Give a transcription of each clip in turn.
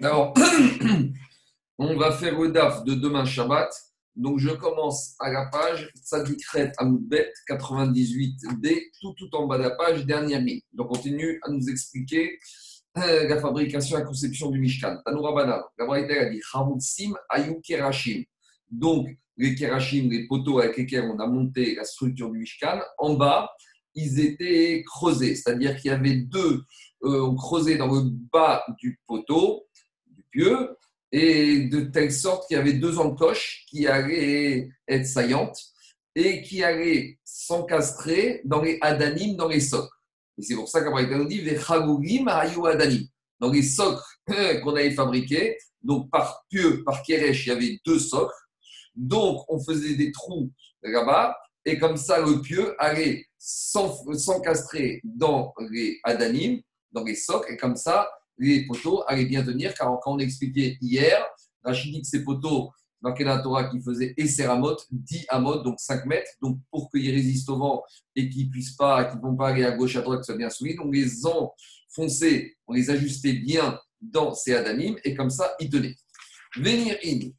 Alors, on va faire le DAF de demain Shabbat. Donc, je commence à la page Tzadikret Amoudbet 98D, tout, tout en bas de la page, dernière ligne. Donc, on continue à nous expliquer euh, la fabrication et la conception du Mishkan. Tanoura Bana, la a dit Hamutsim Ayu Kerashim. Donc, les Kerashim, les poteaux avec lesquels on a monté la structure du Mishkan, en bas, ils étaient creusés. C'est-à-dire qu'il y avait deux, euh, on creusait dans le bas du poteau, du pieu, et de telle sorte qu'il y avait deux encoches qui allaient être saillantes et qui allaient s'encastrer dans les adanim, dans les socles. Et c'est pour ça qu'Abraham nous dit adanim. Dans les socles qu'on avait fabriqués, donc par pieu, par keresh, il y avait deux socles. Donc on faisait des trous là-bas et comme ça le pieu allait s'encastrer dans les adanim, dans les socles, et comme ça les poteaux allaient bien tenir, car quand on expliquait hier, Rachid dit que ces poteaux, dans la Torah qui faisait Esseramot, 10 amot, donc 5 mètres, donc pour qu'ils résistent au vent et qu'ils puissent pas, qu'ils ne vont pas aller à gauche, à droite, que soit bien soumis, on les enfonçait, on les ajustait bien dans ces adanim, et comme ça, ils tenaient. Venir in,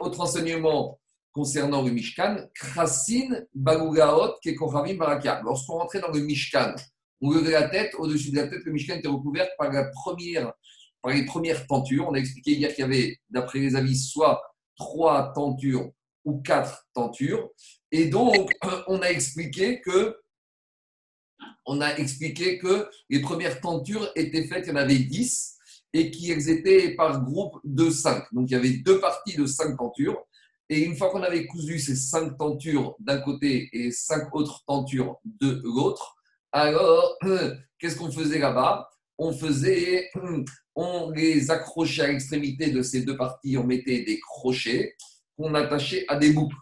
autre enseignement concernant le Mishkan, Krasin Bagugaot Kekochavim Baraka. Lorsqu'on rentrait dans le Mishkan, on levait la tête, au-dessus de la tête, le Mishkan était recouvert par, les premières tentures. On a expliqué hier qu'il y avait, d'après les avis, soit trois tentures ou quatre tentures. Et donc, on a expliqué que on a expliqué que les premières tentures étaient faites, il y en avait dix, et qu'elles étaient par groupe de cinq. Donc, il y avait deux parties de cinq tentures. Et une fois qu'on avait cousu ces cinq tentures d'un côté et cinq autres tentures de l'autre, alors, qu'est-ce qu'on faisait là-bas? On faisait, on les accrochait à l'extrémité de ces deux parties, on mettait des crochets qu'on attachait à des boucles.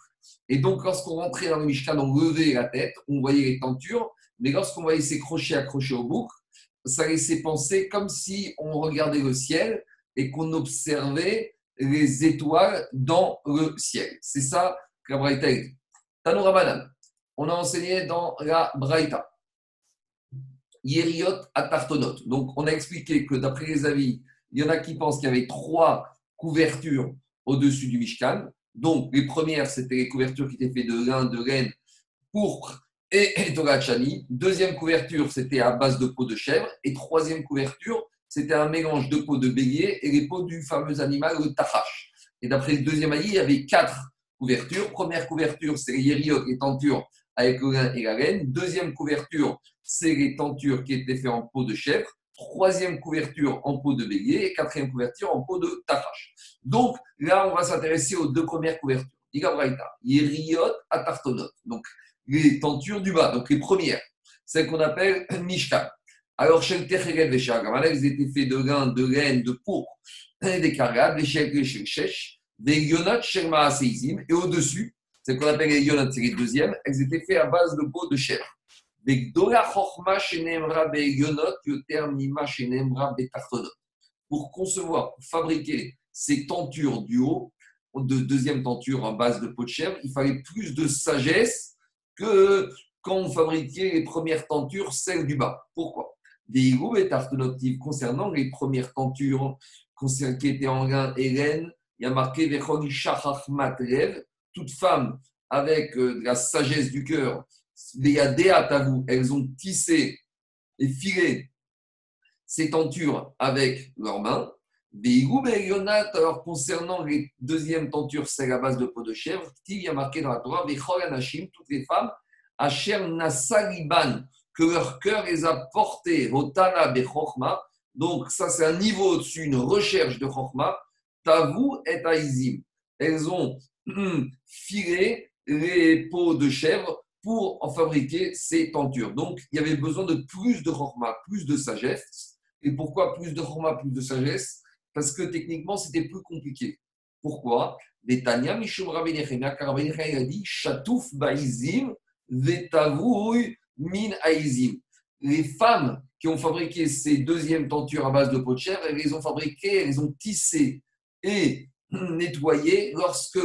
Et donc, lorsqu'on rentrait dans le Mishkan, on levait la tête, on voyait les tentures, mais lorsqu'on voyait ces crochets accrochés aux boucles, ça laissait penser comme si on regardait le ciel et qu'on observait les étoiles dans le ciel. C'est ça que la Braïta dit. On a enseigné dans la Braïta. Yeriot Atartonot. Donc, on a expliqué que d'après les avis, il y en a qui pensent qu'il y avait trois couvertures au-dessus du Mishkan. Donc, les premières, c'était les couvertures qui étaient faites de lin, de laine, pourpre et, et Deuxième couverture, c'était à base de peau de chèvre. Et troisième couverture, c'était un mélange de peau de bélier et les peaux du fameux animal, le tachash. Et d'après le deuxième avis, il y avait quatre couvertures. Première couverture, c'est les yériot, les tentures avec le lin et la laine. Deuxième couverture, c'est les tentures qui étaient faites en peau de chèvre. Troisième couverture en peau de bélier et quatrième couverture en peau de tafache. Donc là, on va s'intéresser aux deux premières couvertures. Igabraïta, Yeriot, Atartonot. Donc les tentures du bas, donc les premières, celles qu'on appelle Mishkan. Alors, le Techeret et ils étaient faits de lin, de laine, de peau, des cargades, des chèques, des chèches, des yonat, et au-dessus, c'est qu'on appelle les yonat, c'est les deuxièmes, elles étaient faites à base de peau de chèvre. Pour concevoir, pour fabriquer ces tentures du haut, de deuxième tenture en base de peau de chèvre, il fallait plus de sagesse que quand on fabriquait les premières tentures, celles du bas. Pourquoi? Des et tartonotives concernant les premières tentures qui étaient en lin et laine, il y a marqué toute femme avec euh, la sagesse du cœur elles ont tissé et filé ces tentures avec leurs mains. Alors, concernant les deuxièmes tentures, c'est la base de peau de chèvre. Il y a marqué dans la Torah, toutes les femmes, Asher Nasaliban, que leur cœur les a portées, Rotana Donc, ça, c'est un niveau au-dessus, une recherche de Chokhma. Tavu et Aizim. Elles ont filé les peaux de chèvre pour en fabriquer ces tentures. Donc, il y avait besoin de plus de chorma, plus de sagesse. Et pourquoi plus de chorma, plus de sagesse? Parce que techniquement, c'était plus compliqué. Pourquoi? Betania Mishum Rabbi a dit Chatouf Baizim, Vetavouy Min Aizim. Les femmes qui ont fabriqué ces deuxièmes tentures à base de peau de chèvre, elles les ont fabriquées, elles les ont tissées et nettoyées lorsque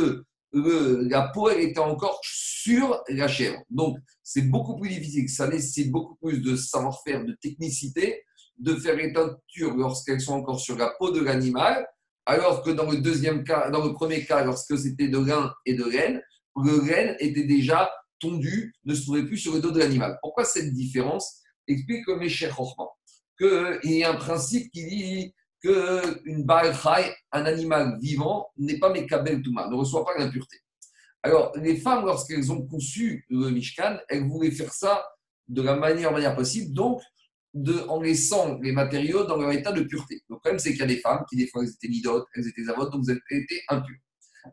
la peau était encore sur la chèvre. Donc, c'est beaucoup plus difficile, ça nécessite beaucoup plus de savoir-faire, de technicité. de faire les teintures lorsqu'elles sont encore sur la peau de l'animal, alors que dans le deuxième cas, dans le premier cas, lorsque c'était de lin et de laine, le laine était déjà tondu, ne se trouvait plus sur le dos de l'animal. Pourquoi cette différence Explique le Mécher qu'il y a un principe qui dit qu'une balle un animal vivant, n'est pas Mekabel Touma, ne reçoit pas l'impureté. Alors, les femmes, lorsqu'elles ont conçu le Mishkan, elles voulaient faire ça de la manière, manière possible, donc de, en laissant les matériaux dans leur état de pureté. Le problème, c'est qu'il y a des femmes qui, des fois, elles étaient nidotes, elles étaient zavotes, donc elles étaient impures.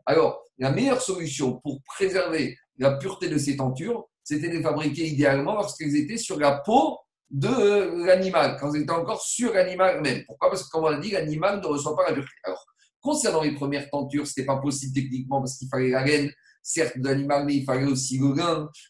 Alors, la meilleure solution pour préserver la pureté de ces tentures, c'était de fabriquer idéalement lorsqu'elles étaient sur la peau de l'animal, quand elles étaient encore sur l'animal même. Pourquoi? Parce que, comme on l'a dit, l'animal ne reçoit pas la pureté. Alors, concernant les premières tentures, ce n'était pas possible techniquement parce qu'il fallait la laine, certes, de l'animal, mais il fallait aussi le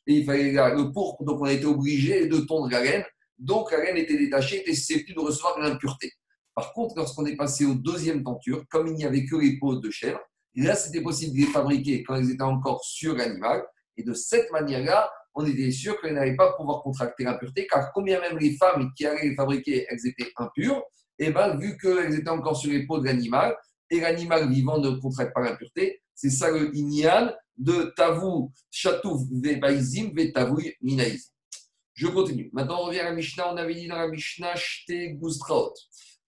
et il fallait le pourpre. Donc, on a été obligé de tondre la laine. Donc, la laine était détachée, était susceptible de recevoir l'impureté. Par contre, lorsqu'on est passé aux deuxième tenture, comme il n'y avait que les peaux de chèvre, là, c'était possible de les fabriquer quand elles étaient encore sur l'animal. Et de cette manière-là, on était sûr qu'elles n'allaient pas pouvoir contracter l'impureté, car combien même les femmes qui allaient les fabriquer, elles étaient impures, et bien vu qu'elles étaient encore sur les peaux de l'animal, et l'animal vivant ne contracte pas l'impureté, c'est ça le ignal de Tavou Chatouf Vebaizim Vetavou Minaïs. Je continue. Maintenant, on revient à la Mishnah. On avait dit dans la Mishnah Shte Guztraot.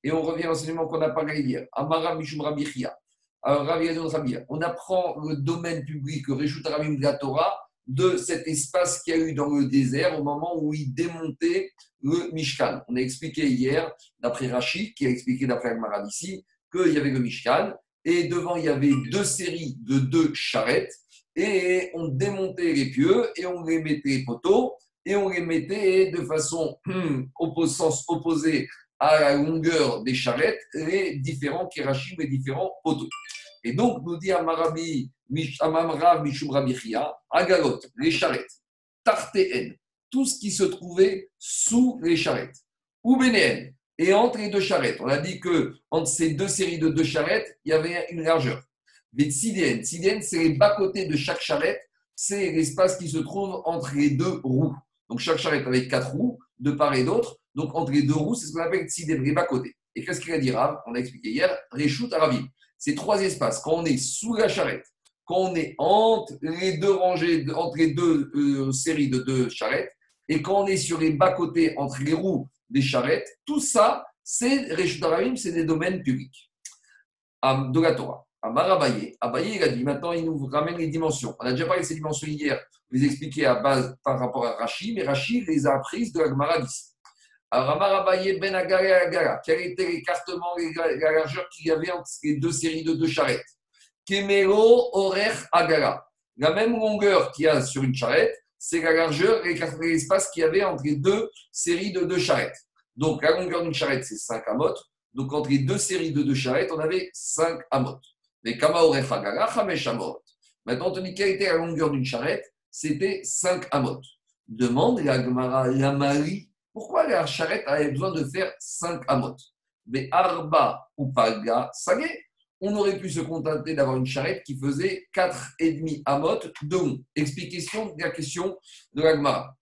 Et on revient à l'enseignement qu'on a parlé hier. Amara Mishum Rabichia. On apprend le domaine public, le Reshut Rabim de la Torah, de cet espace qu'il y a eu dans le désert au moment où il démontait le Mishkan. On a expliqué hier, d'après Rachid, qui a expliqué d'après Agmarad ici, qu'il y avait le Mishkan, et devant il y avait deux séries de deux charrettes, et on démontait les pieux, et on les mettait poteaux, et on les mettait de façon opposée, sens opposé à la longueur des charrettes, les différents kirachim, les différents poteaux. Et donc, nous dit Amarabi, Mishum Agalot, les charrettes, Tartéen, tout ce qui se trouvait sous les charrettes, ou et entre les deux charrettes. On a dit que entre ces deux séries de deux charrettes, il y avait une largeur. Mais Sidien, c'est les bas-côtés de chaque charrette, c'est l'espace qui se trouve entre les deux roues. Donc chaque charrette avec quatre roues, de part et d'autre. Donc entre les deux roues, c'est ce qu'on appelle Sidien, les bas-côtés. Et qu'est-ce qu'il a dit Rav? On a expliqué hier, Réchout Arabim. C'est trois espaces. Quand on est sous la charrette, quand on est entre les deux rangées, entre les deux euh, séries de deux charrettes, et quand on est sur les bas-côtés, entre les roues des charrettes, tout ça, c'est Réchutaravim, c'est des domaines publics de la Torah. Amar Abaye, Abaye, il a dit, maintenant il nous ramène les dimensions. On a déjà parlé de ces dimensions hier, je les à base par rapport à Rachid, mais Rachid les a apprises de la Gemara. Alors, Amar Abaye, Ben Agara Agara, quel était l'écartement, la largeur qu'il y avait entre les deux séries de deux charrettes? Kemero, Orer, Agara. La même longueur qu'il y a sur une charrette, c'est la largeur et l'espace qu'il y avait entre les deux séries de deux charrettes. Donc, la longueur d'une charrette, c'est 5 amotes. Donc, entre les deux séries de deux charrettes, on avait 5 amotes. Mais Kama Agara, Chamesh amot. Maintenant, on dit quelle était la longueur d'une charrette? C'était 5 amotes. Demande la Gemara, la Marie, pourquoi la charrette avait besoin de faire 5 amotes? Mais Arba ou Paga, Sagé, on aurait pu se contenter d'avoir une charrette qui faisait 4,5 amotes de long. Explication de la question de l'Agmara.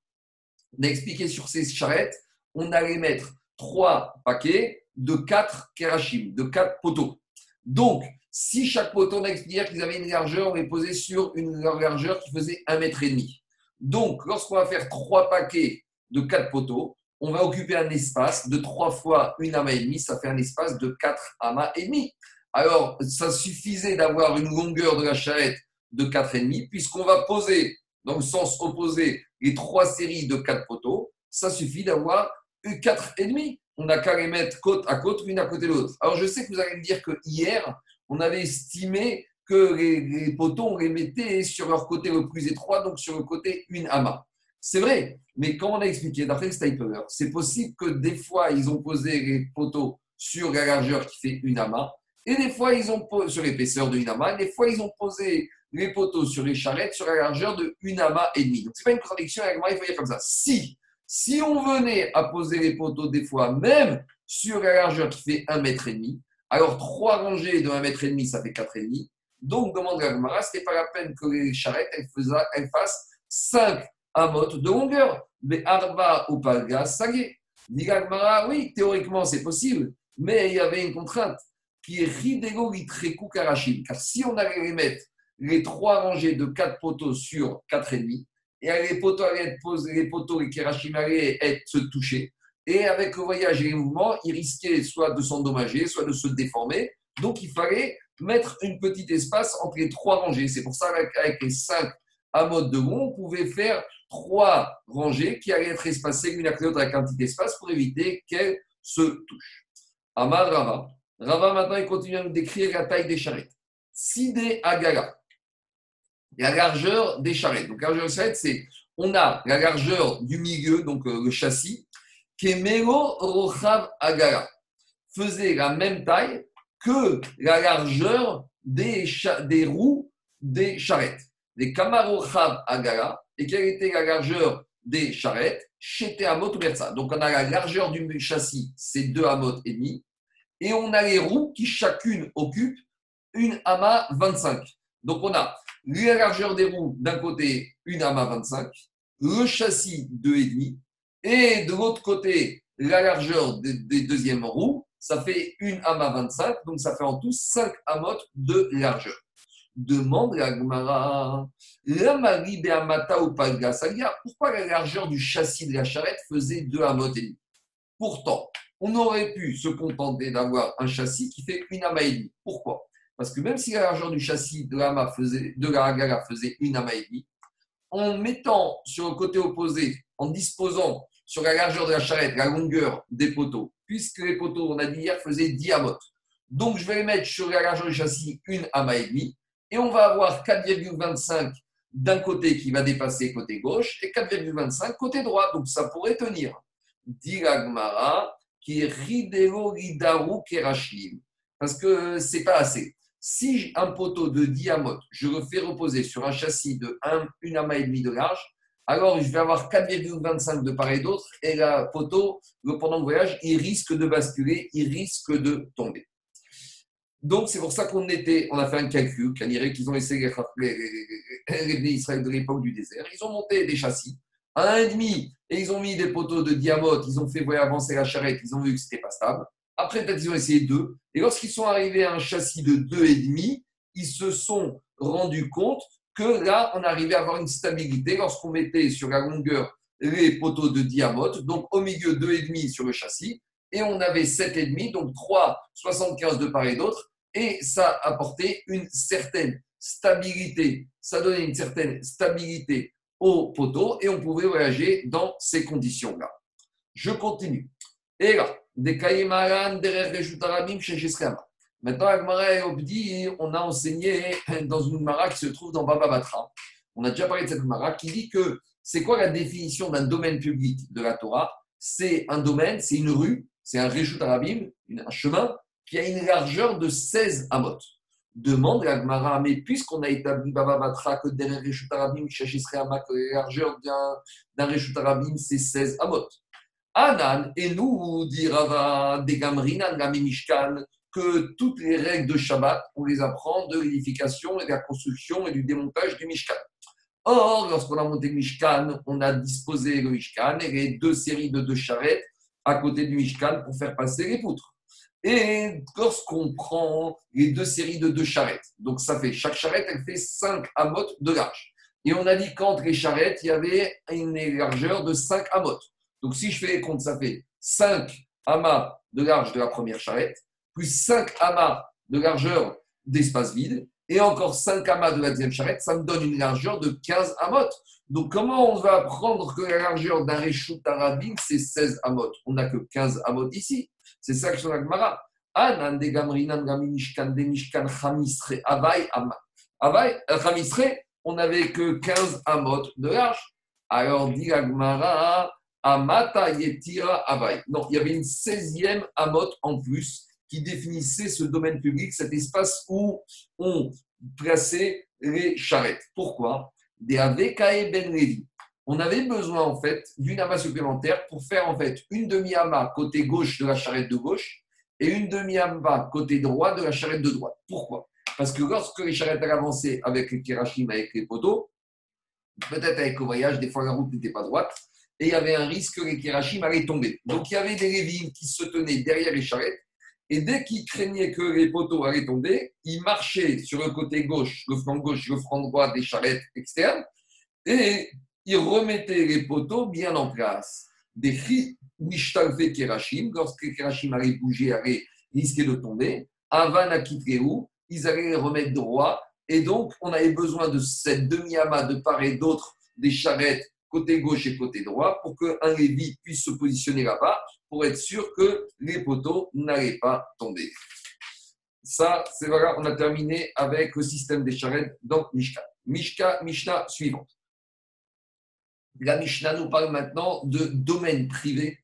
On a expliqué sur ces charrettes, on allait mettre 3 paquets de 4 kerachim, de 4 poteaux. Donc, si chaque poteau, on a expliqué qu'ils avaient une largeur, on les posait sur une largeur qui faisait 1,5 mètre. et demi. Donc, lorsqu'on va faire 3 paquets de 4 poteaux, on va occuper un espace de 3 fois une amas et demi, ça fait un espace de 4 amas et demi. Alors, ça suffisait d'avoir une longueur de la charrette de 4,5, puisqu'on va poser dans le sens opposé les trois séries de 4 poteaux, ça suffit d'avoir 4,5. On n'a qu'à les mettre côte à côte, l'une à côté de l'autre. Alors, je sais que vous allez me dire que hier, on avait estimé que les, poteaux, on les mettait sur leur côté le plus étroit, donc sur le côté une amas. C'est vrai, mais comme on a expliqué, d'après Stapler, c'est possible que des fois, ils ont posé les poteaux sur la largeur qui fait une amas, et des fois, ils ont posé sur l'épaisseur de une amas, des fois, ils ont posé les poteaux sur les charrettes sur la largeur de une amas et demi. Donc, ce pas une contradiction avec moi, il faut dire comme ça. Si, on venait à poser les poteaux des fois, même sur la largeur qui fait un mètre et demi, alors trois rangées de un mètre et demi, ça fait quatre et demi. Donc, demande la Gemara, ce n'est pas la peine que les charrettes elles fassent cinq amot de longueur. Mais arba ou palga, sagé. Dit oui, théoriquement c'est possible, mais il y avait une contrainte qui est ridego litreku karachim. Car si on allait mettre les trois rangées de quatre poteaux sur quatre et demi, et les poteaux allaient être posés, les poteaux et karachim allaient être, se toucher, et avec le voyage et les mouvements, ils risquaient soit de s'endommager, soit de se déformer. Donc il fallait mettre une petite espace entre les trois rangées. C'est pour ça qu'avec les cinq à mode de rond, on pouvait faire trois rangées qui allaient être espacées l'une après l'autre avec un petit espace pour éviter qu'elles se touchent. Amar Rava. Rava maintenant il continue à nous décrire la taille des charrettes. Sidé Agala. La largeur des charrettes. Donc la largeur des charrettes, c'est on a la largeur du milieu, donc euh, le châssis, Kemelo Rochav Agala. Faisait la même taille que la largeur des, des roues des charrettes. Les Kamarochav Agala. Et quelle était la largeur des charrettes? Chez Amot ou Donc on a la largeur du châssis, c'est 2 Amot et demi. Et on a les roues qui chacune occupent une AMA 25. Donc on a la largeur des roues d'un côté, une AMA 25, le châssis 2,5, et de l'autre côté, la largeur des, deuxièmes roues, ça fait une AMA 25, donc ça fait en tout 5 amotes de largeur. Demande la Gemara, la Marie ou pourquoi la largeur du châssis de la charrette faisait 2 amotes et demi? Pourtant, on aurait pu se contenter d'avoir un châssis qui fait une ama et demi. Pourquoi? Parce que même si la largeur du châssis de la, faisait, faisait une ama et demi, en mettant sur le côté opposé, en disposant sur la largeur de la charrette, la longueur des poteaux, puisque les poteaux, on a dit hier, faisaient 10 amotes. Donc, je vais mettre sur la largeur du châssis une ama et demi, et on va avoir 4,25 d'un côté qui va dépasser côté gauche et 4,25 côté droit. Donc, ça pourrait tenir. Dit qui Ridero Ridaru Kerashim. Parce que c'est pas assez. Si un poteau de diamote, je le fais reposer sur un châssis de 1, une amas et demi de large, alors je vais avoir 4,25 de part et d'autre, et le poteau, pendant le voyage, il risque de basculer, il risque de tomber. Donc, c'est pour ça qu'on était, on a fait un calcul, qu'ils ont essayé les, les, les, Israël de l'époque du désert. Ils ont monté des châssis à 1,5 et ils ont mis des poteaux de diamote, ils ont fait avancer la charrette, ils ont vu que c'était pas stable. Après, peut-être ils ont essayé deux. Et lorsqu'ils sont arrivés à un châssis de 2,5, ils se sont rendus compte que là, on arrivait à avoir une stabilité lorsqu'on mettait sur la longueur les poteaux de diamote, donc au milieu 2,5 sur le châssis, et on avait 7,5, donc 3,75 de part et d'autre, et ça apportait une certaine stabilité, ça donnait une certaine stabilité au poteau et on pouvait voyager dans ces conditions-là. Je continue. Et là, des Maintenant, on a enseigné dans une Mara qui se trouve dans Baba Batra. On a déjà parlé de cette Mara qui dit que c'est quoi la définition d'un domaine public de la Torah? C'est un domaine, c'est une rue, c'est un Reshut Arabim, un chemin qui a une largeur de 16 amot. Demande la Gemara, mais puisqu'on a établi Baba Batra que derrière Reshut Arabim, que la largeur d'un Reshut Arabim, c'est 16 amot. Anan, et nous, dit Rava, des Gamrinan, Mishkan, que toutes les règles de Shabbat, on les apprend de l'édification et de la construction et du démontage du Mishkan. Or, lorsqu'on a monté le Mishkan, on a disposé le Mishkan et les deux séries de deux charrettes à côté du Mishkan pour faire passer les poutres. Et lorsqu'on prend les deux séries de deux charrettes, donc ça fait, chaque charrette, elle fait 5 amotes de large. Et on a dit qu'entre les charrettes, il y avait une largeur de 5 amotes. Donc si je fais les comptes, ça fait 5 amas de large de la première charrette, plus 5 amas de largeur d'espace vide, et encore 5 amas de la deuxième charrette, ça me donne une largeur de 15 amotes. Donc comment on va apprendre que la largeur d'un réchout arabim, c'est 16 amotes? On n'a que 15 amotes ici. C'est ça que je la Gemara. on n'avait que 15 amotes de large. Alors dit la Amata Yetira Avai. Non, il y avait une 16e amote en plus qui définissait ce domaine public, cet espace où on plaçait les charrettes. Pourquoi? Des Avekae Ben on avait besoin en fait d'une amas supplémentaire pour faire en fait une demi-amas côté gauche de la charrette de gauche et une demi-amas côté droit de la charrette de droite. Pourquoi? Parce que lorsque les charrettes avançaient avec les kirachim, avec les poteaux, peut-être avec le voyage, des fois la route n'était pas droite, et il y avait un risque que les Kirachim allaient tomber. Donc il y avait des Lévim qui se tenaient derrière les charrettes et dès qu'ils craignaient que les poteaux allaient tomber, ils marchaient sur le côté gauche, le flanc gauche, le flanc droit des charrettes externes et ils remettaient les poteaux bien en place. Des cris Mishtalfe Kerachim, lorsque les Kerachim bouger, allaient risquer de tomber, Avan où ils allaient les remettre droit. Et donc, on avait besoin de cette demi-amas de part et d'autre des charrettes côté gauche et côté droit pour qu'un Lévi puisse se positionner là-bas pour être sûr que les poteaux n'allaient pas tomber. Ça, c'est voilà, on a terminé avec le système des charrettes dans Mishka. Mishka, Mishnah suivante. La Mishnah nous parle maintenant de domaine privé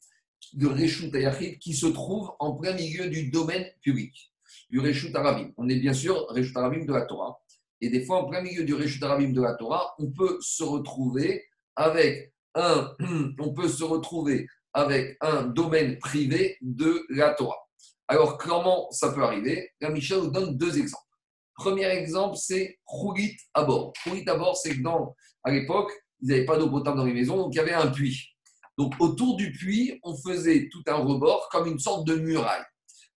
de Reshut Ayachid qui se trouve en plein milieu du domaine public, du Reshut Arabim. On est bien sûr Reshut Arabim de la Torah. Et des fois, en plein milieu du Reshut Arabim de la Torah, on peut se retrouver avec un, on peut se retrouver avec un domaine privé de la Torah. Alors, comment ça peut arriver La Mishnah nous donne deux exemples. Premier exemple, c'est Khourit à bord. Khourit à bord, c'est que à l'époque, ils n'avaient pas d'eau potable dans les maisons, donc il y avait un puits. Donc autour du puits, on faisait tout un rebord comme une sorte de muraille.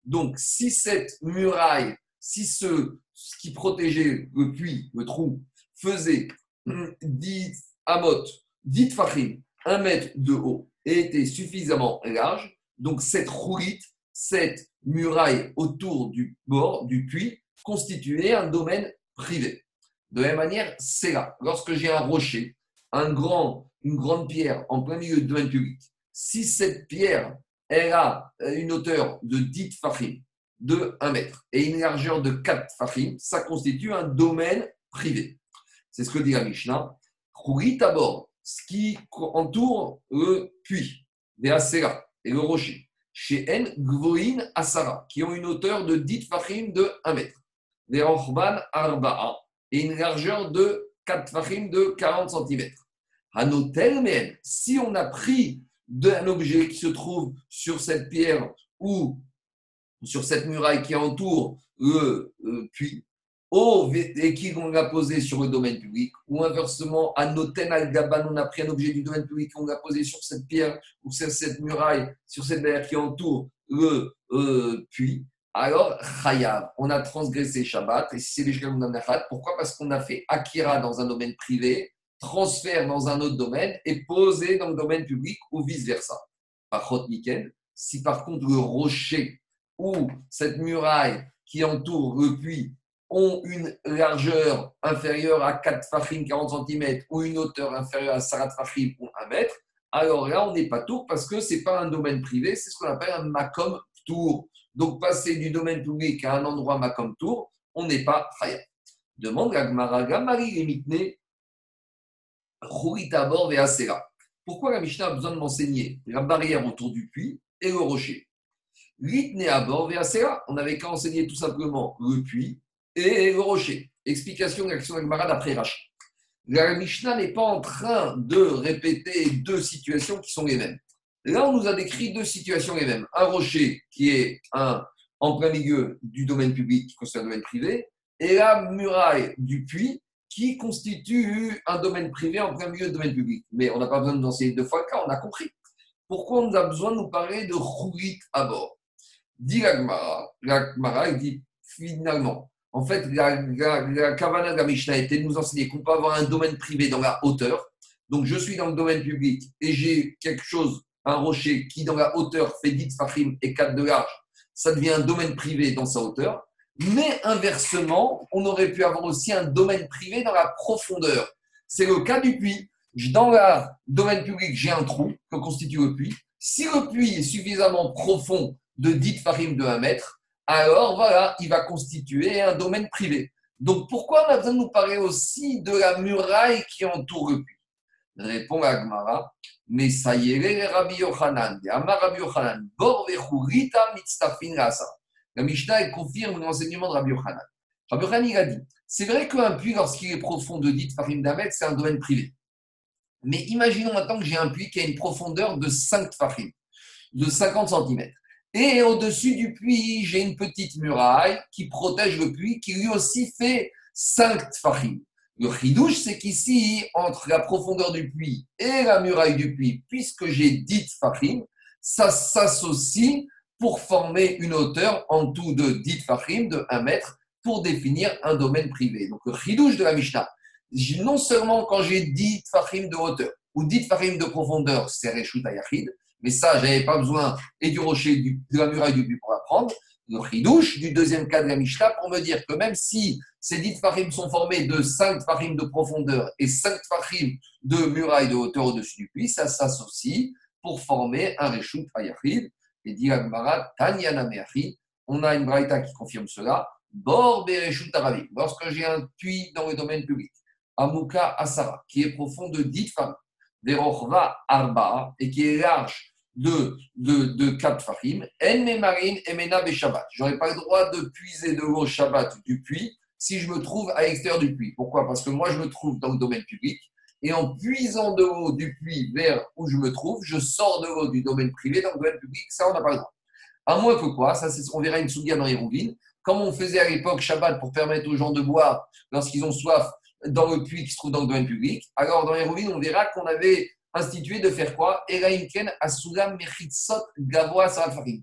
Donc si cette muraille, si ce, qui protégeait le puits, le trou, faisait 10 amot, 10 fachim, un mètre de haut, et était suffisamment large, donc cette roulite, cette muraille autour du bord du puits constituait un domaine privé. De la même manière, c'est là. Lorsque j'ai un rocher un grand, une grande pierre en plein milieu du domaine public, si cette pierre elle a une hauteur de 10 fachim, de 1 mètre, et une largeur de 4 fachim, ça constitue un domaine privé. C'est ce que dit la Mishnah. Rourit à bord, ce qui entoure le puits, les et le rocher. Chez En Gvoin Asara, qui ont une hauteur de 10 fachim de 1 mètre. Les Rochban Arba'a, et une largeur de 4 fachim de 40 cm mais si on a pris un objet qui se trouve sur cette pierre ou sur cette muraille qui entoure le, puits, et qui on l'a posé sur le domaine public, ou inversement, à Noten al-Gaban, on a pris un objet du domaine public, on l'a posé sur cette pierre ou sur cette muraille, sur cette pierre qui entoure le puits, alors, on a transgressé Shabbat, et si c'est les pourquoi? Parce qu'on a fait Akira dans un domaine privé, transfert dans un autre domaine et posé dans le domaine public ou vice-versa. Par contre, si par contre le rocher ou cette muraille qui entoure le puits ont une largeur inférieure à 4 fachim 40 cm ou une hauteur inférieure à 5 fachim ou 1 mètre, alors là, on n'est pas tour parce que ce n'est pas un domaine privé, c'est ce qu'on appelle un makom tour. Donc, passer du domaine public à un endroit makom tour, on n'est pas chaya. Demande à Gmara, Marie pourquoi la Mishnah a besoin de m'enseigner la barrière autour du puits et le rocher? L'itne à bord on avait qu'à enseigner tout simplement le puits et le rocher. Explication de l'action d'Agmara d'après Rachid. La Mishnah n'est pas en train de répéter deux situations qui sont les mêmes. Là, on nous a décrit deux situations les mêmes. Un rocher qui est un, en plein milieu du domaine public, qui concerne le domaine privé, et la muraille du puits qui constitue un domaine privé en plein milieu du domaine public. Mais on n'a pas besoin d'enseigner deux fois car on a compris. Pourquoi on a besoin de nous parler de roulit à bord? Dit l'Agmara, l'Agmara, il dit finalement, en fait, la, la, de la Mishnah était de nous enseigner qu'on peut avoir un domaine privé dans la hauteur. Donc, je suis dans le domaine public et j'ai quelque chose, un rocher qui, dans la hauteur, fait 10 fachim et 4 de large. Ça devient un domaine privé dans sa hauteur. Mais inversement, on aurait pu avoir aussi un domaine privé dans la profondeur. C'est le cas du puits. Dans le domaine public, j'ai un trou que constitue le puits. Si le puits est suffisamment profond de 10 farim de 1 mètre, alors voilà, il va constituer un domaine privé. Donc pourquoi on a besoin de nous parler aussi de la muraille qui entoure le puits? Répond Agmara, mais ça y est, Rabbi Yochanan, Rabbi Yochanan, Bor mitztafin la Mishnah confirme l'enseignement de Rabbi Yochanan. Rabbi Yochanan, il a dit c'est vrai qu'un puits, lorsqu'il est profond de 10 farines d'un mètre, c'est un domaine privé. Mais imaginons maintenant que j'ai un puits qui a une profondeur de 5 farines, de 50 cm. Et au-dessus du puits, j'ai une petite muraille qui protège le puits, qui lui aussi fait 5 farines. Le chidouche, c'est qu'ici, entre la profondeur du puits et la muraille du puits, puisque j'ai dit fachim, ça s'associe pour former une hauteur en tout de dit fachim de 1 mètre pour définir un domaine privé. Donc le chidouche de la Mishnah, non seulement quand j'ai dit fachim de hauteur ou dit fachim de profondeur, c'est Reshut Ayachid, mais ça, je n'avais pas besoin et du rocher de la muraille du puits pour apprendre le chidouche du deuxième cas de la Mishnah pour me dire que même si ces dix farim sont formés de cinq farim de profondeur et cinq farim de muraille de hauteur au-dessus du puits, ça s'associe pour former un reshut ayachid. Et dit Tanyana on a une braïta qui confirme cela. Bor aravi. Lorsque j'ai un puits dans le domaine public, Amuka Asara, qui est profond de 10 femmes, Verochva Arba, et qui est large de, de, de 4 fahim, en marine emena Shabbat. Je n'aurai pas le droit de puiser de l'eau Shabbat du puits si je me trouve à l'extérieur du puits. Pourquoi? Parce que moi, je me trouve dans le domaine public et en puisant de l'eau du puits vers où je me trouve, je sors de l'eau du domaine privé dans le domaine public. Ça, on n'a pas le droit. À moins que quoi Ça, qu'on verra une soudia dans les rouvines. Comme on faisait à l'époque Shabbat pour permettre aux gens de boire lorsqu'ils ont soif dans le puits qui se trouve dans le domaine public, alors dans les rouvines, on verra qu'on avait institué de faire quoi?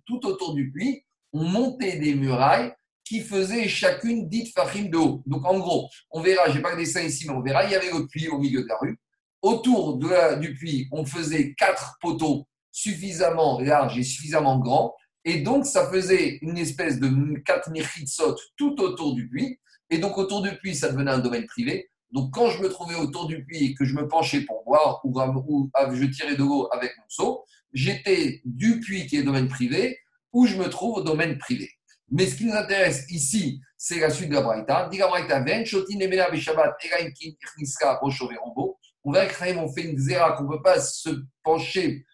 Tout autour du puits, on montait des murailles qui faisaient chacune dite farim de haut. Donc en gros, on verra, je n'ai pas le dessin ici, mais on verra, il y avait le puits au milieu de la rue. Autour du puits, on faisait quatre poteaux suffisamment larges et suffisamment grands. Et donc, ça faisait une espèce de quatre miritsot tout autour du puits. Et donc, autour du puits, ça devenait un domaine privé. Donc, quand je me trouvais autour du puits et que je me penchais pour boire ou, je tirais de l'eau avec mon seau, j'étais du puits qui est domaine privé ou je me trouve au domaine privé. Mais ce qui nous intéresse ici, c'est la suite de la Braïta. On va créer, on fait une zéra, qu'on ne peut pas se pencher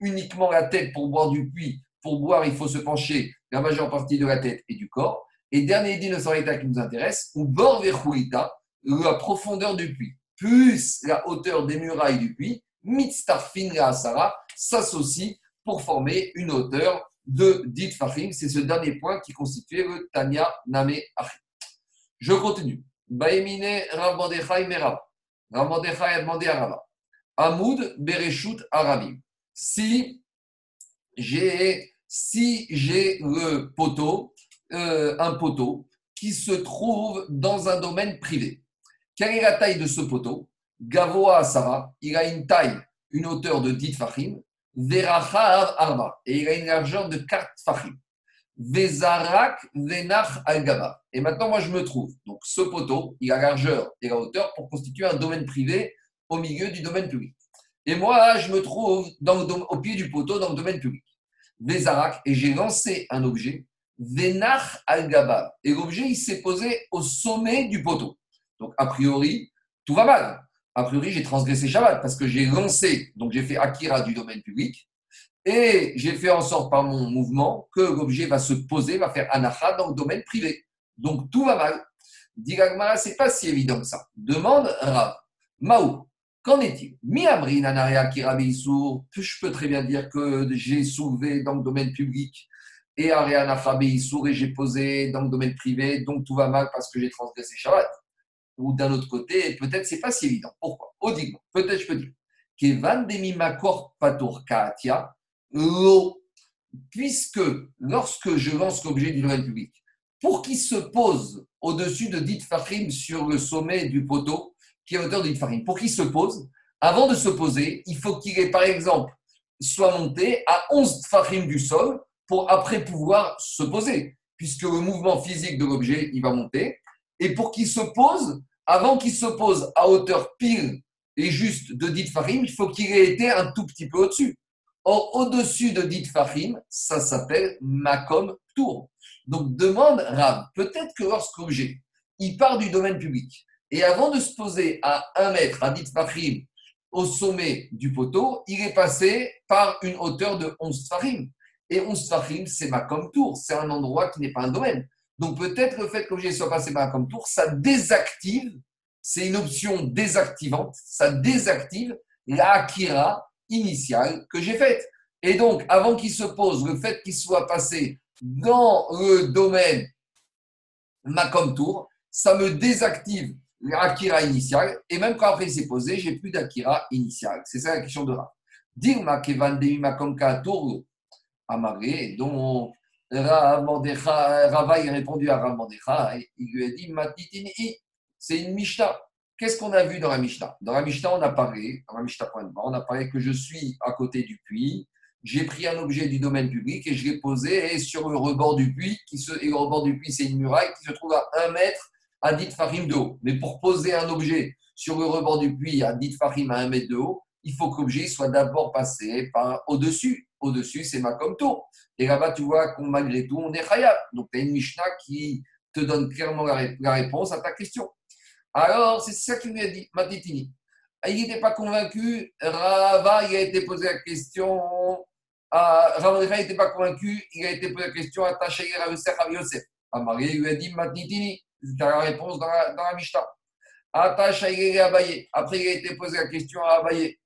uniquement la tête pour boire du puits. Pour boire, il faut se pencher la majeure partie de la tête et du corps. Et dernier dit de qui nous intéresse, ou bord la profondeur du puits, plus la hauteur des murailles du puits, mitztarfin la asara, s'associe pour former une hauteur de dit fachim. C'est ce dernier point qui constituait le Tanya Name Achim. Je continue. Baemine. Amoud Bereshut. Si j'ai si le poteau, euh, un poteau qui se trouve dans un domaine privé. Quelle est la taille de ce poteau? Gavoa Asara, il a une taille, une hauteur de 10 fachim, Verachav Arba, et il a une largeur de 4 fachim. Vezarak Venach Al-Gaba. Et maintenant, moi, je me trouve. Donc, ce poteau, il a la largeur et la hauteur pour constituer un domaine privé au milieu du domaine public. Et moi, je me trouve au pied du poteau dans le domaine public. Vezarak, et j'ai lancé un objet, Venach Al-Gaba. Et l'objet, il s'est posé au sommet du poteau. Donc, a priori, tout va mal. A priori, j'ai transgressé Shabbat parce que j'ai lancé, donc j'ai fait Akira du domaine public et j'ai fait en sorte par mon mouvement que l'objet va se poser, va faire Anacha dans le domaine privé. Donc, tout va mal. Diragmara, c'est pas si évident que ça. Demande Rav. Mao, qu'en est-il? Mi Nanaria je peux très bien dire que j'ai soulevé dans le domaine public et Ariana et j'ai posé dans le domaine privé, donc tout va mal parce que j'ai transgressé Shabbat ou d'un autre côté, peut-être c'est pas si évident. Pourquoi? Auditement, peut-être je peux dire. Kevan demimakor l'eau, puisque lorsque je lance l'objet du domaine public, pour qu'il se pose au-dessus de dit farim sur le sommet du poteau, qui est hauteur de dit farim, pour qu'il se pose, avant de se poser, il faut qu'il ait, par exemple, soit monté à 11 farim du sol pour après pouvoir se poser, puisque le mouvement physique de l'objet, il va monter. Et pour qu'il se pose, avant qu'il se pose à hauteur pile et juste de dit farim, il faut qu'il ait été un tout petit peu au-dessus. Or, au-dessus de dit farim, ça s'appelle makom tour. Donc, demande Rav, peut-être que lorsque l'objet, il part du domaine public, et avant de se poser à un mètre, à dit farim, au sommet du poteau, il est passé par une hauteur de 11 farim. Et 11 farim, c'est makom tour, c'est un endroit qui n'est pas un domaine. Donc peut-être le fait que l'objet soit passé par comme tour, ça désactive, c'est une option désactivante, ça désactive la Akira initiale que j'ai faite. Et donc, avant qu'il se pose, le fait qu'il soit passé dans le domaine Macom Tour, ça me désactive Akira initial, et même quand après il s'est posé, j'ai plus d'Akira initial. C'est ça la question de. Dirma Kevan Makomka Tourlo, Amaré, dont Rava a répondu à Rav il lui a dit c'est une Mishnah. Qu'est-ce qu'on a vu dans la Mishnah Dans la Mishnah, on a parlé, dans la on a parlé que je suis à côté du puits, j'ai pris un objet du domaine public et je l'ai posé sur le rebord du puits, qui se, et le rebord du puits, c'est une muraille qui se trouve à un mètre à dit farim de haut. Mais pour poser un objet sur le rebord du puits à dit farim à un mètre de haut, il faut que l'objet soit d'abord passé par au-dessus. Au-dessus, c'est ma comme tour. Et là-bas, tu vois qu'on malgré tout, on est khayab. Donc, tu as une Mishnah qui te donne clairement la, réponse à ta question. Alors, c'est ça qu'il lui a dit, Matitini. Il n'était pas convaincu. Rava, il a été posé la question. Rava n'était pas convaincu. Il a été posé la question à Tachaï Rav Yosef. Amari lui a dit Matitini. C'est la réponse dans la, Mishnah. Abaye. Après, il a été posé la question à Abaye.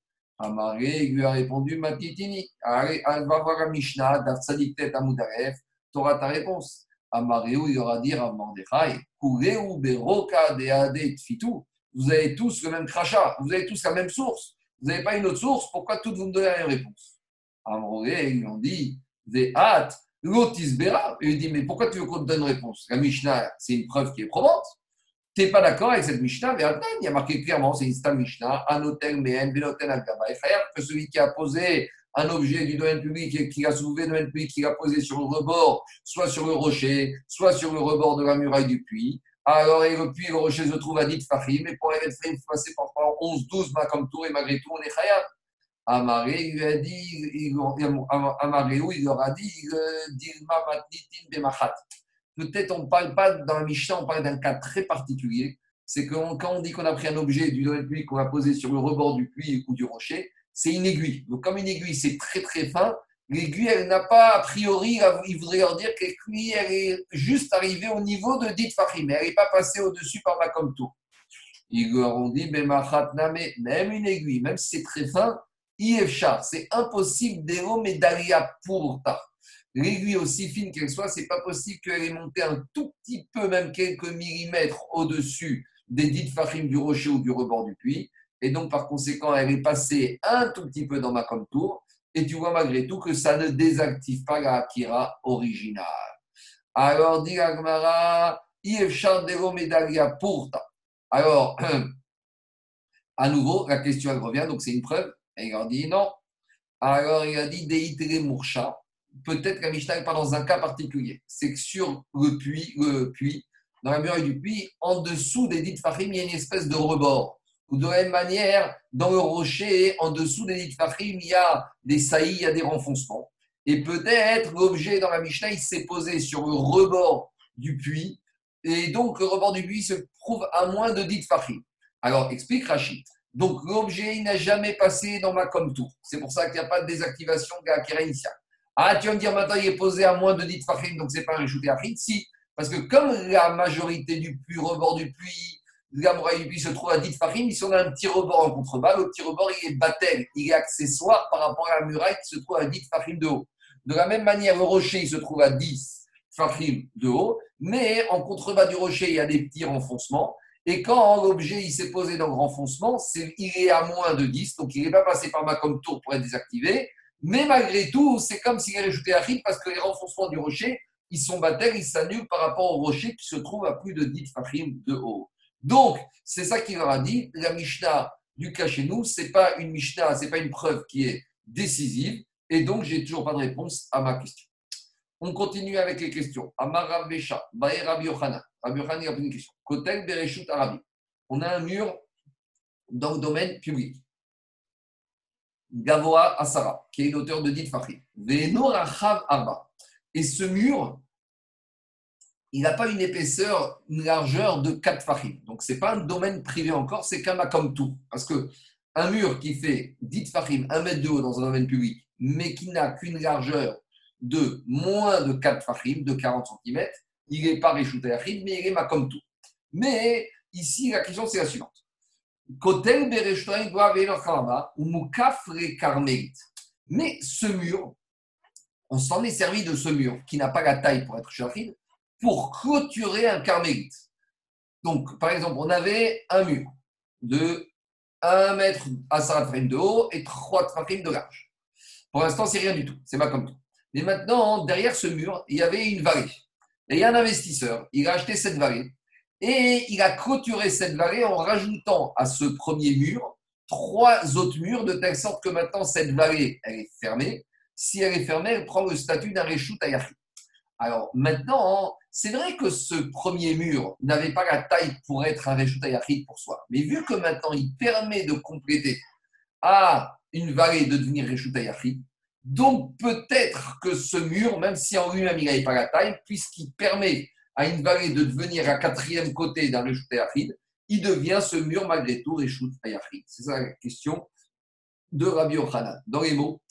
Amaré lui a répondu Matitini. Allez, va voir la Mishnah, auras ta réponse. Amaré, il aura dit Rav Mordechai, ou Beroka Deade. Vous avez tous le même crachat, vous avez tous la même source. Vous n'avez pas une autre source, pourquoi toutes vous me donnez la même réponse Amaré, ils lui ont dit Des hâtes L'autisbera, il dit Mais pourquoi tu veux qu'on te donne réponse? La Mishnah, c'est une preuve qui est probante. Tu n'es pas d'accord avec cette Mishnah Mais il y a marqué clairement c'est une Stam Mishnah, un hôtel, Mehen, Benotel, Agaba, que celui qui a posé un objet du domaine public et qui a soulevé le domaine public, qui l'a posé sur le rebord, soit sur le rocher, soit sur le rebord de la muraille du puits. Alors, et le puits, le rocher se trouve à dit Fahim, mais pour être il faut passer par 11, 12 comme tour, et malgré tout, on est Khayab. Amaré, il lui a dit, Amaré, il leur a dit, Peut-être on ne parle pas dans la Mishnah, on parle d'un cas très particulier. C'est que quand on dit qu'on a pris un objet du domaine puits qu'on a posé sur le rebord du puits ou du rocher, c'est une aiguille. Donc, comme une aiguille, c'est très très fin, l'aiguille, elle n'a pas, a priori, il voudrait leur dire que l'aiguille, elle est juste arrivée au niveau de dit mais elle n'est pas passée au-dessus par ma comme tout. Ils leur ont dit, même une aiguille, même si c'est très fin, c'est impossible d'évo medalia pour ta. L'aiguille, aussi fine qu'elle soit, c'est pas possible qu'elle ait monté un tout petit peu, même quelques millimètres au-dessus des dites fachim du rocher ou du rebord du puits. Et donc, par conséquent, elle est passée un tout petit peu dans ma contour. Et tu vois malgré tout que ça ne désactive pas la Akira originale. Alors, dit Agmara, Medalia ta. Alors, à nouveau, la question revient, donc c'est une preuve. Et il leur dit non. Alors il a dit Deitere Murcha. Peut-être la Mishnah pas dans un cas particulier. C'est que sur le puits, le puits, dans la muraille du puits, en dessous des dites Fahim, il y a une espèce de rebord. Ou de la même manière, dans le rocher, en dessous des dites Fahim, il y a des saillies, il y a des renfoncements. Et peut-être l'objet dans la Mishnah, s'est posé sur le rebord du puits. Et donc, le rebord du puits se trouve à moins de dites Fahim. Alors, explique Rachid. Donc l'objet n'a jamais passé dans ma comme. C'est pour ça qu'il n'y a pas de désactivation de la initiale. Ah, tu vas me dire maintenant il est posé à moins de 10 fachim, donc c'est pas un à Afrin. Si, parce que comme la majorité du puits, rebord du puits, la muraille du puits se trouve à 10 fachim, ils sont un petit rebord en contrebas. Le petit rebord, il est battel, il est accessoire par rapport à la muraille qui se trouve à 10 fachim de haut. De la même manière, le rocher, il se trouve à 10 fachim de haut, mais en contrebas du rocher, il y a des petits renfoncements. Et quand l'objet il s'est posé dans le renfoncement, il est à moins de 10, donc il n'est pas passé par ma comme tour pour être désactivé. Mais malgré tout, c'est comme s'il à RIP parce que les renfoncements du rocher, ils sont battels, ils s'annulent par rapport au rocher qui se trouve à plus de 10 fachim de haut. Donc, c'est ça qu'il leur a dit. La Mishnah du cas chez nous, ce n'est pas une Mishnah, ce n'est pas une preuve qui est décisive. Et donc, j'ai toujours pas de réponse à ma question. On continue avec les questions. Amar Rabbi Yochanan. Rabbi Yochanan, a une question. Kotel Bereshut Arabi. On a un mur dans le domaine public. Gavoa Asara, qui est l'auteur de Dit Fahri. Arba. Et ce mur, il n'a pas une épaisseur, une largeur de 4 fahim. Donc, ce n'est pas un domaine privé encore, c'est qu'un comme tout. Parce que un mur qui fait 10 fahim, 1 mètre de haut dans un domaine public, mais qui n'a qu'une largeur de moins de 4 fachim, de 40 cm, il n'est pas réchouté mais il est comme tout. Mais ici, la question, c'est la suivante. Mais ce mur, on s'en est servi de ce mur, qui n'a pas la taille pour être shachid, pour clôturer un carmélite. Donc, par exemple, on avait un mur de 1 mètre à frame de haut et 3 frame de large. Pour l'instant, c'est rien du tout. C'est pas comme tout. Mais maintenant, derrière ce mur, il y avait une vallée. Et il y a un investisseur, il a acheté cette vallée et il a clôturé cette vallée en rajoutant à ce premier mur trois autres murs de telle sorte que maintenant cette vallée, elle est fermée. Si elle est fermée, elle prend le statut d'un réchout ayachid. Alors maintenant, c'est vrai que ce premier mur n'avait pas la taille pour être un réchout ayachid pour soi. Mais vu que maintenant il permet de compléter à une vallée de devenir réchout ayachid, donc peut-être que ce mur, même si en lui-même il n'avait pas la taille, puisqu'il permet à une vallée de devenir à quatrième côté d'un Réchout Ayachid, il devient ce mur malgré tout Réchout Ayachid. C'est ça la question de Rabbi Yochanan. Dans les mots,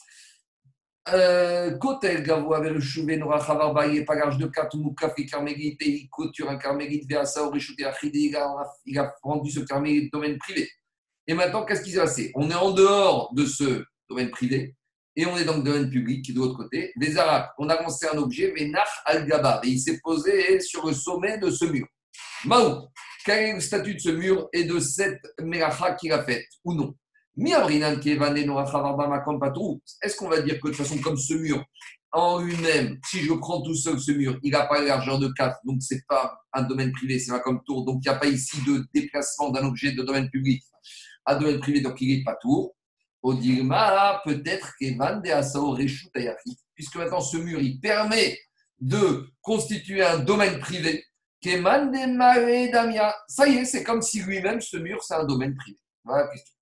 Kotel Gavo avait le chouvé Nora Chavarbaye, pagage de Katmoukaf et Carmélite, il couture un Carmélite vers Sao Réchout Ayachid, il a rendu ce Carmélite domaine privé. Et maintenant, qu'est-ce qui s'est passé? On est en dehors de ce domaine privé et on est dans le domaine public de l'autre côté. Des Arabes, on a lancé un objet, Venach al-Gaba, et il s'est posé sur le sommet de ce mur. Maou, quel est le statut de ce mur et de cette meracha qu'il a faite, ou non? Est-ce qu'on va dire que de toute façon, comme ce mur, en lui-même, si je prends tout seul ce mur, il n'a pas la largeur de 4, donc ce n'est pas un domaine privé, c'est pas comme tour, donc il n'y a pas ici de déplacement d'un objet de domaine public à domaine privé, donc il n'est pas tour. Odirma, peut-être qu'Evan de Asao puisque maintenant ce mur, il permet de constituer un domaine privé. Keman de Damia. Ça y est, c'est comme si lui-même, ce mur, c'est un domaine privé. Voilà la question.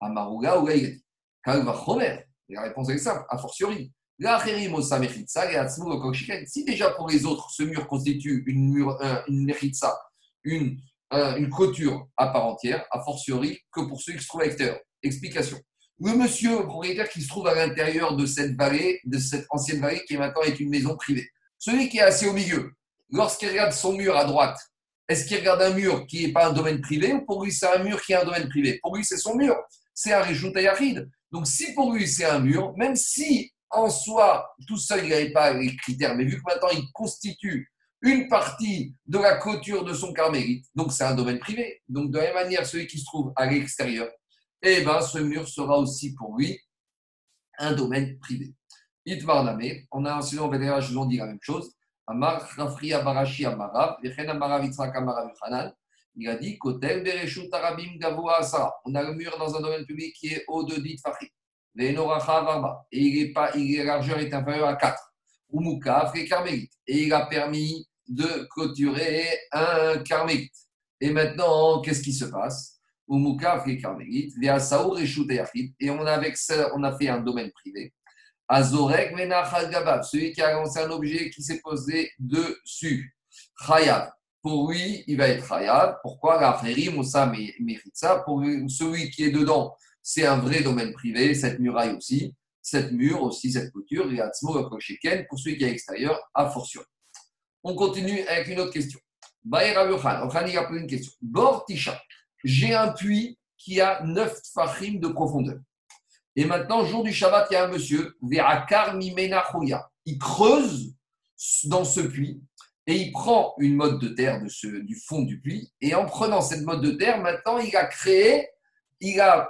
Amaruga ou Chomer. La réponse est simple, a fortiori. Si déjà pour les autres, ce mur constitue une, mur, une méritza, une, une clôture à part entière, a fortiori que pour ceux qui se trouvent à. Explication. Le monsieur propriétaire qui se trouve à l'intérieur de cette vallée, de cette ancienne vallée qui maintenant est une maison privée. Celui qui est assis au milieu, lorsqu'il regarde son mur à droite, est-ce qu'il regarde un mur qui n'est pas un domaine privé ou pour lui c'est un mur qui est un domaine privé? Pour lui c'est son mur, c'est un Rishut Donc si pour lui c'est un mur, même si en soi tout seul il n'avait pas les critères, mais vu que maintenant il constitue une partie de la clôture de son carmélite, donc c'est un domaine privé. Donc de la même manière, celui qui se trouve à l'extérieur, eh ben, ce mur sera aussi pour lui un domaine privé. Itvarname, on a sinon, je vous en dis la même chose. Amar Rafria Barashi Amarav, Vechen Amarav Yitzhak Amarav. Il a dit Kotel Bereshut Arabim Gavoa Asara. On a le mur dans un domaine public qui est haut de dit Fahri. Et il est pas, il est largeur est inférieur à 4. Umuka et Carmélite. Et il a permis de clôturer un Carmélite. Et maintenant, qu'est-ce qui se passe? Et on a, avec ça, on a fait un domaine privé. Azorek Gabab, celui qui a lancé un objet qui s'est posé dessus. Chayav. Pour lui, il va être Chayav. Pourquoi? La Moussa mérite ça. Pour celui qui est dedans, c'est un vrai domaine privé, cette muraille aussi. Cette mur aussi, cette couture, et pour celui qui est à à fortiori. On continue avec une autre question. Baïr Abukhan, il a posé une question. Bor Tisha j'ai un puits qui a 9 fachim de profondeur. Et maintenant, jour du Shabbat, il y a un monsieur, il creuse dans ce puits et il prend une mode de terre de ce, du fond du puits. Et en prenant cette mode de terre, maintenant, il a créé, il a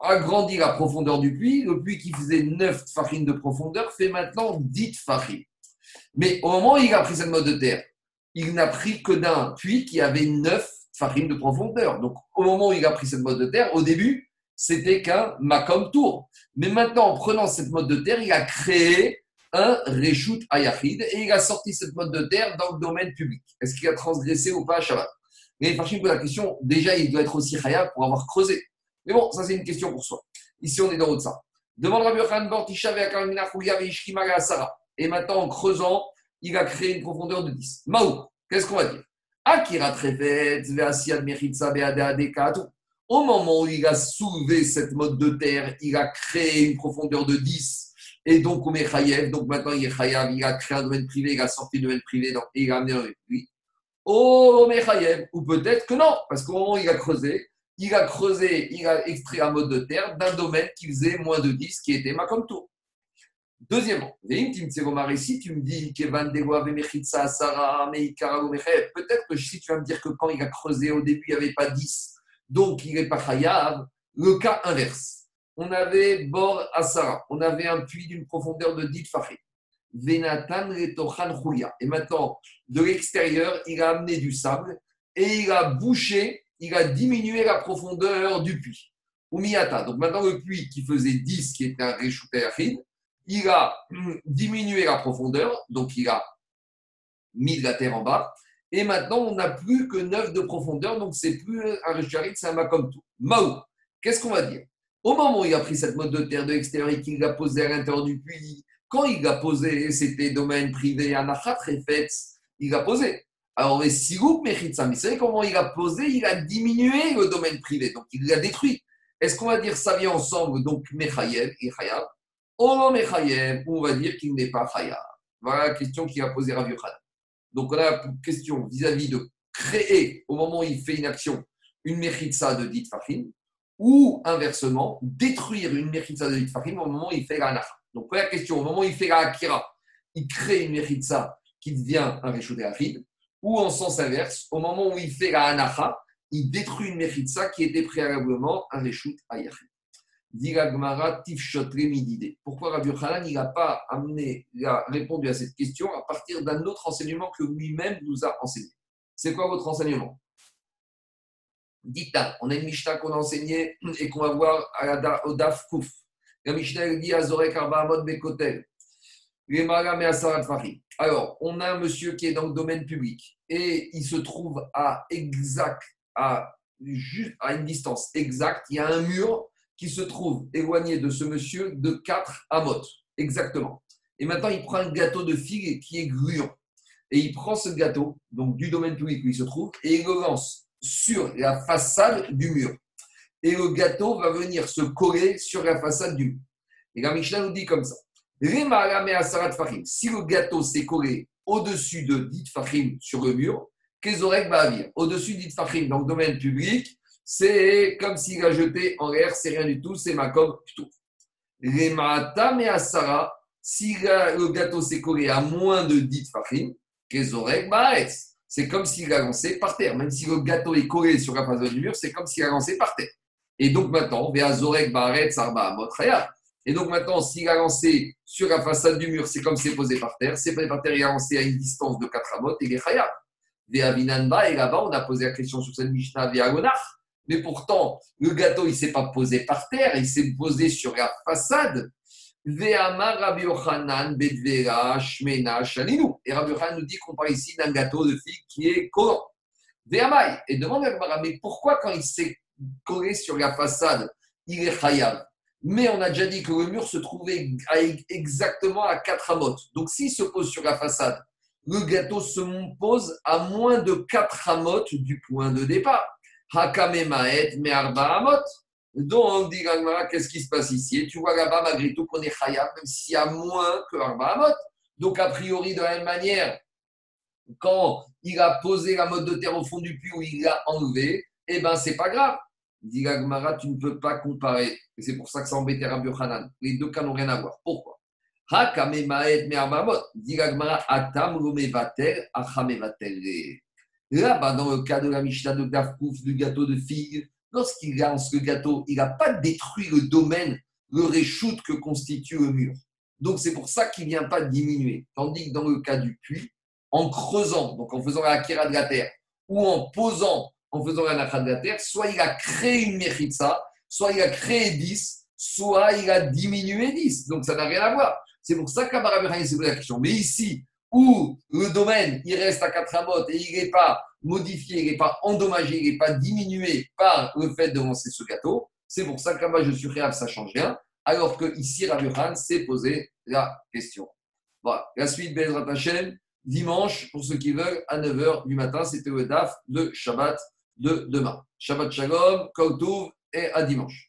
agrandi la profondeur du puits. Le puits qui faisait 9 fachim de profondeur fait maintenant 10 fachim. Mais au moment où il a pris cette mode de terre, il n'a pris que d'un puits qui avait 9 farine de profondeur. Donc, au moment où il a pris cette mode de terre, au début, c'était qu'un Makom Tour. Mais maintenant, en prenant cette mode de terre, il a créé un Reshut Ayachid et il a sorti cette mode de terre dans le domaine public. Est-ce qu'il a transgressé ou pas à Shabbat? Mais Farshim pose la question, déjà, il doit être aussi Hayab pour avoir creusé. Mais bon, ça, c'est une question pour soi. Ici, on est dans ça. Demande Rabbi Yochanan Et maintenant, en creusant, il a créé une profondeur de 10. Maou, qu'est-ce qu'on va dire? Au moment où il a soulevé cette mode de terre, il a créé une profondeur de 10. Et donc, on Donc, maintenant, il est chayav, il a créé un domaine privé, il a sorti un domaine privé donc, il a amené avec lui. Oh. Ou peut-être que non, parce qu'au moment où il a creusé, il a creusé, il a extrait un mode de terre d'un domaine qui faisait moins de 10, qui était ma comme tout. Deuxièmement, si tu me dis peut-être que si tu vas me dire que quand il a creusé au début, il n'y avait pas 10, donc il n'est pas chayav, le cas inverse. On avait bord Asara, on avait un puits d'une profondeur de 10 farim. Venatan Et maintenant, de l'extérieur, il a amené du sable et il a bouché, il a diminué la profondeur du puits. Donc maintenant, le puits qui faisait 10, qui était un réchouté il a diminué la profondeur, donc il a mis de la terre en bas. Et maintenant, on n'a plus que 9 de profondeur, donc c'est plus un récharit, c'est un mât comme tout. Mao, qu'est-ce qu'on va dire? Au moment où il a pris cette mode de terre de l'extérieur et qu'il l'a posée à l'intérieur du puits, quand il l'a posé, c'était domaine privé, anachat, fait, il l'a posé. Alors, les sigouk mechitsa, mais savez comment il a posé? Il a diminué le domaine privé, donc il l'a détruit. Est-ce qu'on va dire ça vient ensemble, donc mechayev et chayab on va dire qu'il n'est pas chayab. Voilà la question qu'il a posée Rav Yochanan. Donc, on a une question vis-à-vis de créer, au moment où il fait une action, une mechitsa de dit fahim, ou inversement, détruire une mechitsa de dit fahim au moment où il fait la Donc, la question, au moment où il fait la akira, il crée une mechitsa qui devient un réchaudet aride, ou en sens inverse, au moment où il fait la anacha, il détruit une mechitsa qui était préalablement un réchout ayachid. Pourquoi Rabbi Yochanan n'a pas amené, il a répondu à cette question à partir d'un autre enseignement que lui-même nous a enseigné C'est quoi votre enseignement? Dites on a une Mishnah qu'on a enseignée et qu'on va voir à la, au Daf Kouf. La Mishnah dit Azorek Arbaamot Bekotel. Alors, on a un monsieur qui est dans le domaine public et il se trouve à exact, à, juste à une distance exacte. Il y a un mur qui se trouve éloigné de ce monsieur de 4 amotes, exactement. Et maintenant, il prend un gâteau de figue qui est gluant. Et il prend ce gâteau, donc du domaine public où il se trouve, et il le lance sur la façade du mur. Et le gâteau va venir se coller sur la façade du mur. Et la Mishnah nous dit comme ça. Si le gâteau s'est collé au-dessus de dit fachim sur le mur, au-dessus de dit fachim dans le domaine public, c'est comme s'il a jeté en l'air, c'est rien du tout, c'est ma comme tout. Les matam et asara, si le gâteau s'est collé à moins de 10 fachim, c'est comme s'il a lancé par terre. Même si le gâteau est collé sur la face du mur, c'est comme s'il a lancé par terre. Et donc maintenant, et donc maintenant, s'il a lancé sur la façade du mur, c'est comme s'il est posé par terre. C'est posé par terre, il a lancé à une distance de 4 amot, et il est chayab. Et là-bas, on a posé la question sur cette Mishnah, Véagonach. Mais pourtant, le gâteau, il ne s'est pas posé par terre, il s'est posé sur la façade. Et Rabbi Yochanan nous dit qu'on parle ici d'un gâteau de figue qui est collant. Et demande à mais pourquoi quand il s'est collé sur la façade, il est khayab? Mais on a déjà dit que le mur se trouvait exactement à 4 amotes. Donc s'il se pose sur la façade, le gâteau se pose à moins de 4 amotes du point de départ. Hakame mais Amot. Donc, dit qu'est-ce qui se passe ici? Tu vois là-bas, malgré tout, qu'on est même s'il y a moins que Amot. Donc, a priori, de la même manière, quand il a posé la mode de terre au fond du puits où il l'a enlevé, eh bien, c'est pas grave. Dit tu ne peux pas comparer. C'est pour ça que ça embêtait Rabbi Hanan. Les deux cas n'ont rien à voir. Pourquoi? Dit Atam Romevatel Achamevatel. Là-bas, dans le cas de la Mishnah de Gafkouf, du gâteau de figue, lorsqu'il lance le gâteau, il n'a pas détruit le domaine, le réchoute que constitue le mur. Donc c'est pour ça qu'il ne vient pas diminuer. Tandis que dans le cas du puits, en creusant, donc en faisant la akira de la terre, ou en posant, en faisant la nakha de la terre, soit il a créé une mechitza, soit il a créé 10, soit il a diminué 10. Donc ça n'a rien à voir. C'est pour ça qu'Abarabiraï s'est posé la question. Mais ici, où le domaine il reste à 4 amotes et il n'est pas modifié, il n'est pas endommagé, il n'est pas diminué par le fait de lancer ce gâteau, c'est pour ça que je suis réel, ça change rien. Alors que ici, Khan s'est posé la question. Voilà, la suite, Bezrat Hashem, dimanche, pour ceux qui veulent, à 9h du matin, c'était le DAF de Shabbat de demain. Shabbat Shalom, Koutou et à dimanche.